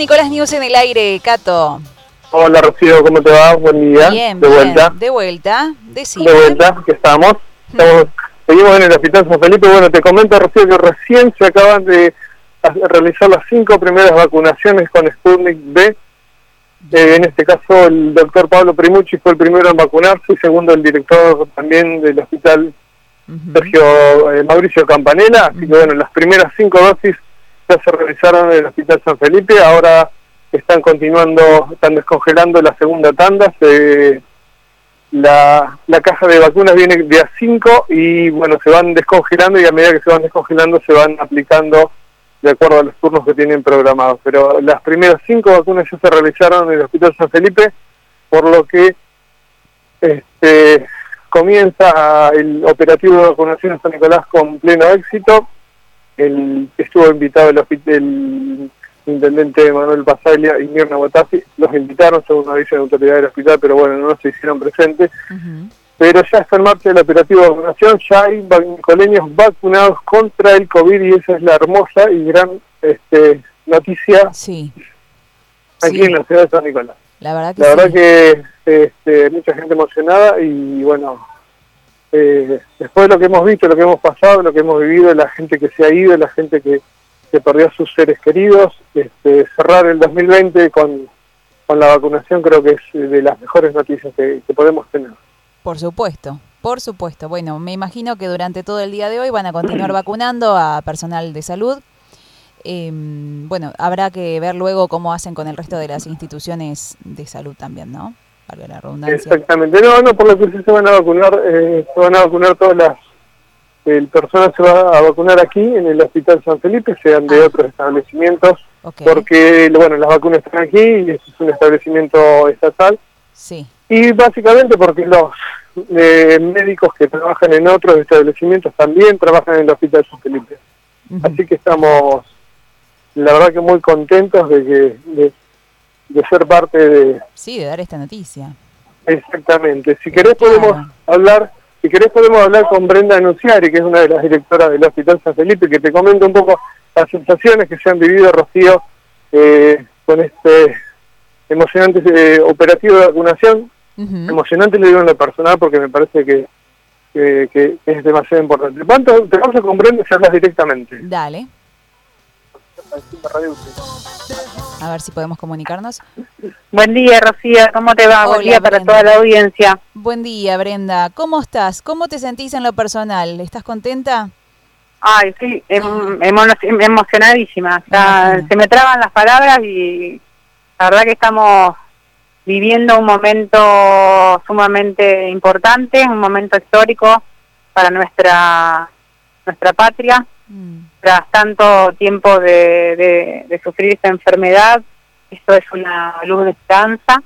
Nicolás News en el aire, Cato. Hola Rocío, ¿cómo te va? Buen día. Bien, de bien. vuelta. De vuelta, decime. De vuelta, que estamos. Estamos- Seguimos en el Hospital San Felipe. Bueno, te comento Rocío que recién se acaban de realizar las cinco primeras vacunaciones con Sputnik B. Eh, en este caso el doctor Pablo Primucci fue el primero en vacunarse y segundo el director también del hospital. Sergio eh, Mauricio Campanella. Así que bueno, las primeras cinco dosis ya se realizaron en el Hospital San Felipe. Ahora están continuando, están descongelando la segunda tanda. Se, la, la caja de vacunas viene de a 5 y bueno, se van descongelando y a medida que se van descongelando se van aplicando de acuerdo a los turnos que tienen programados. Pero las primeras cinco vacunas ya se realizaron en el Hospital San Felipe, por lo que este, comienza el operativo de vacunación en San Nicolás con pleno éxito. El, estuvo invitado el, el intendente Manuel Pasaglia y Mirna Botazzi, los invitaron según dice de autoridad del hospital, pero bueno, no se hicieron presentes. Pero ya está en marcha el operativo de vacunación, ya hay nicoleños vacunados contra el COVID y esa es la hermosa y gran este, noticia Sí. aquí Sí, en la ciudad de San Nicolás. la verdad que La sí. verdad que este, mucha gente emocionada y bueno, eh, después de lo que hemos visto, lo que hemos pasado, lo que hemos vivido, la gente que se ha ido, la gente que, que perdió a sus seres queridos, este, cerrar el 2020 con, con la vacunación creo que es de las mejores noticias que, que podemos tener. Por supuesto, por supuesto. Bueno, me imagino que durante todo el día de hoy van a continuar vacunando a personal de salud. Eh, bueno, habrá que ver luego cómo hacen con el resto de las instituciones de salud también, ¿no? Valga la redundancia. Exactamente, no, no, por lo que sí se van a vacunar, eh, se van a vacunar todas las, el personal se va a vacunar aquí en el Hospital San Felipe, sean de Ah. otros establecimientos, porque bueno, las vacunas están aquí y es un establecimiento estatal, sí. y básicamente porque los eh, médicos que trabajan en otros establecimientos también trabajan en el Hospital San Felipe. Así que estamos, la verdad que muy contentos de que de, de ser parte de, Sí, de dar esta noticia. Exactamente. Si querés Claro. podemos hablar, si querés podemos hablar con Brenda Anunciari, que es una de las directoras del Hospital San Felipe, que te comenta un poco las sensaciones que se han vivido, Rocío, eh, con este emocionante eh, operativo de vacunación. Emocionante le digo en lo personal porque me parece que, que, que es demasiado importante. ¿Cuánto te vamos a con Brenda si hablas directamente? Dale, a ver si podemos comunicarnos. Buen día, Rocío. ¿Cómo te va? Buen Hola, día para Brenda. toda la audiencia. Buen día, Brenda. ¿Cómo estás? ¿Cómo te sentís en lo personal? ¿Estás contenta? Ay, sí, em- emo- emocionadísima. Ya imagino. se me traban las palabras y la verdad que estamos viviendo un momento sumamente importante, un momento histórico para nuestra nuestra patria. Mm, Tras tanto tiempo de, de- de sufrir esta enfermedad, esto es una luz de esperanza.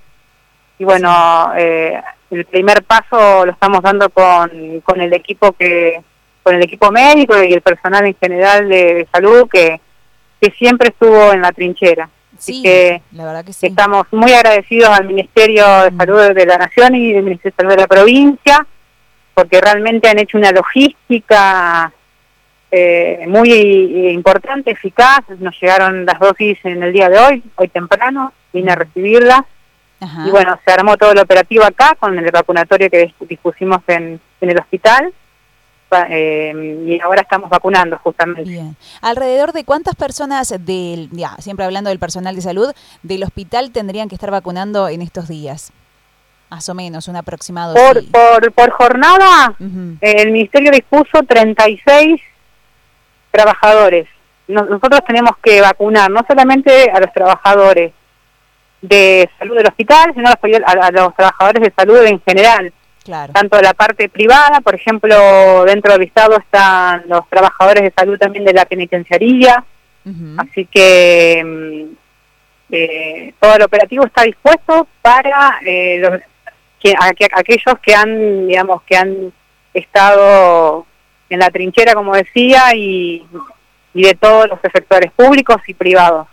Y bueno, eh, el primer paso lo estamos dando con, con el equipo que con el equipo médico y el personal en general de, de salud que, que siempre estuvo en la trinchera. Así Sí, que la verdad que sí. Estamos muy agradecidos al Ministerio de Mm. Salud de la Nación y del Ministerio de Salud de la provincia, porque realmente han hecho una logística eh, muy eh, importante, eficaz. Nos llegaron las dosis en el día de hoy, hoy temprano, vine a recibirlas. Ajá. Y bueno, se armó todo el operativo acá con el vacunatorio que dis- dispusimos en, en el hospital. Eh, y ahora estamos vacunando justamente. Bien. ¿Alrededor de cuántas personas del, ya, siempre hablando del personal de salud, del hospital tendrían que estar vacunando en estos días? Más o menos, un aproximado. Por, sí. por, por jornada. El ministerio dispuso 36 trabajadores. Nos- Nosotros tenemos que vacunar no solamente a los trabajadores de salud del hospital, sino a los, trabajadores de salud en general, Claro. tanto la parte privada, por ejemplo, dentro del Estado están los trabajadores de salud también de la penitenciaría, así que mm, eh, todo el operativo está dispuesto para eh, los, que, aqu- aquellos que han, digamos, que han estado en la trinchera, como decía, y, y de todos los efectores públicos y privados.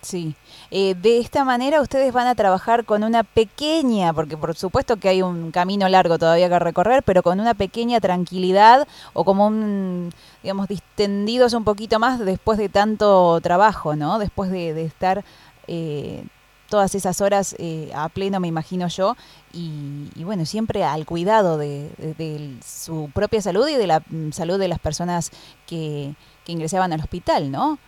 Sí. Eh, de esta manera ustedes van a trabajar con una pequeña, porque por supuesto que hay un camino largo todavía que recorrer, pero con una pequeña tranquilidad o como un, digamos, distendidos un poquito más después de tanto trabajo, ¿no? Después de, de estar eh, todas esas horas eh, a pleno, me imagino yo, y, bueno, siempre al cuidado de, su propia salud y de la mm, salud de las personas que, que ingresaban al hospital, ¿no?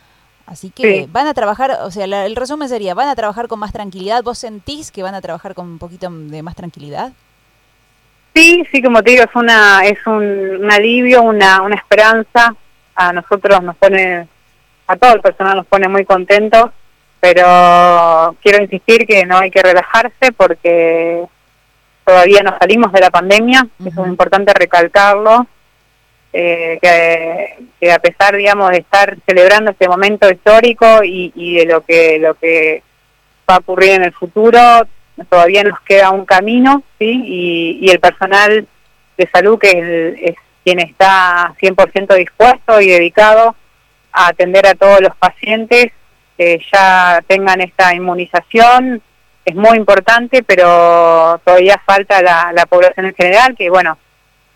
Así que van a trabajar, o sea, el resumen sería, van a trabajar con más tranquilidad. ¿Vos sentís que van a trabajar con un poquito de más tranquilidad? Sí, sí, como te digo, es una es un, alivio, una, una esperanza. A nosotros nos pone, a todo el personal nos pone muy contentos, pero quiero insistir que no hay que relajarse porque todavía no salimos de la pandemia, eso es importante recalcarlo. Eh, que, a pesar, digamos, de estar celebrando este momento histórico y, de lo que lo que va a ocurrir en el futuro, todavía nos queda un camino, ¿sí? Y, el personal de salud, que es, quien está 100% dispuesto y dedicado a atender a todos los pacientes que ya tengan esta inmunización, es muy importante, pero todavía falta la, la población en general, que bueno,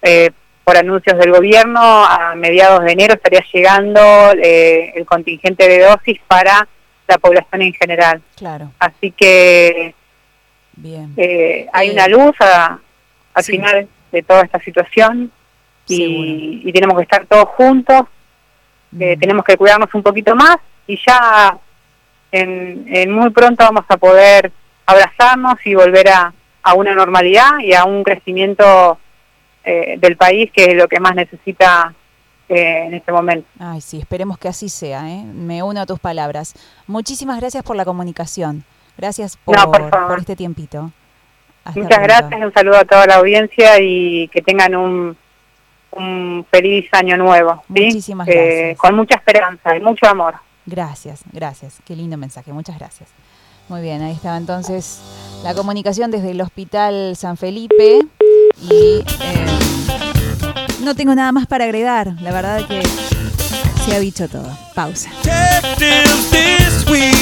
eh, por anuncios del gobierno, a mediados de enero estaría llegando eh, el contingente de dosis para la población en general. Claro. Así que Bien. Eh, hay una luz al final de toda esta situación y, tenemos que estar todos juntos, eh, mm. tenemos que cuidarnos un poquito más y ya en, muy pronto vamos a poder abrazarnos y volver a, a una normalidad y a un crecimiento eh, del país, que es lo que más necesita eh, en este momento. Ay, sí, esperemos que así sea. ¿eh? Me uno a tus palabras. Muchísimas gracias por la comunicación. Gracias por, este tiempito. Muchas gracias, un saludo a toda la audiencia y que tengan un, un feliz año nuevo. Muchísimas gracias. Con mucha esperanza y mucho amor. Gracias, gracias. Qué lindo mensaje. Muchas gracias. Muy bien, ahí estaba entonces la comunicación desde el Hospital San Felipe. Y eh, no tengo nada más para agregar. La verdad que se ha dicho todo. Pausa.